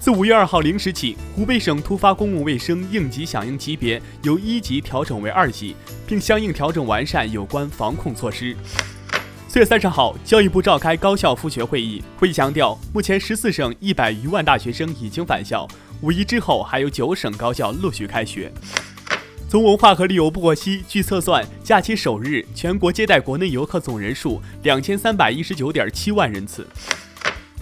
自五月二号零时起，湖北省突发公共卫生应急响应级别由一级调整为二级，并相应调整完善有关防控措施。四月三十号，教育部召开高校复学会议，会议强调，目前十四省一百余万大学生已经返校，五一之后还有九省高校陆续开学。从文化和旅游部获悉，据测算，假期首日全国接待国内游客总人数两千三百一十九点七万人次。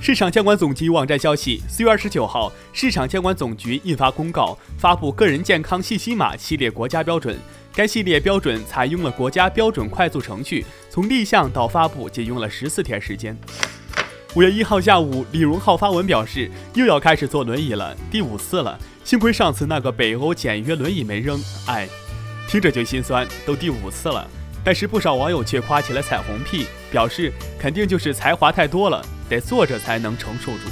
市场监管总局网站消息，四月二十九号，市场监管总局印发公告，发布个人健康信息码系列国家标准。该系列标准采用了国家标准快速程序，从立项到发布仅用了十四天时间。五月一号下午，李荣浩发文表示，又要开始坐轮椅了，第五次了。幸亏上次那个北欧简约轮椅没扔，哎，听着就心酸，都第五次了。但是不少网友却夸起了彩虹屁，表示肯定就是才华太多了。得坐着才能承受住。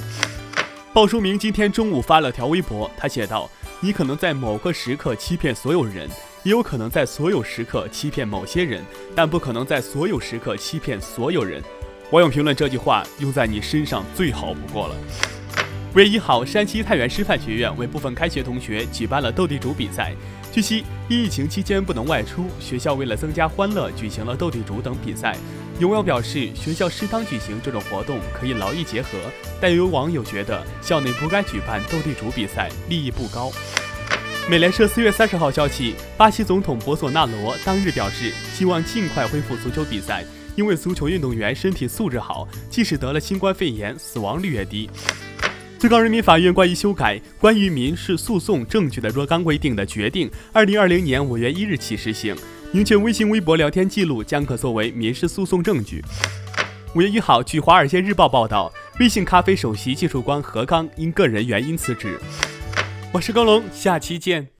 鲍书明今天中午发了条微博，他写道：“你可能在某个时刻欺骗所有人，也有可能在所有时刻欺骗某些人，但不可能在所有时刻欺骗所有人。”网友评论这句话用在你身上最好不过了。五月一号，山西太原师范学院为部分开学同学举办了斗地主比赛。据悉，因疫情期间不能外出，学校为了增加欢乐，举行了斗地主等比赛。有网友表示，学校适当举行这种活动可以劳逸结合，但有网友觉得校内不该举办斗地主比赛，利益不高。美联社四月三十号消息，巴西总统博索纳罗当日表示，希望尽快恢复足球比赛，因为足球运动员身体素质好，即使得了新冠肺炎，死亡率也低。最高人民法院关于修改《关于民事诉讼证据的若干规定》的决定，二零二零年五月一日起实行。明确微信、微博聊天记录将可作为民事诉讼证据。五月一号，据《华尔街日报》报道，微信咖啡首席技术官何刚因个人原因辞职。我是高龙，下期见。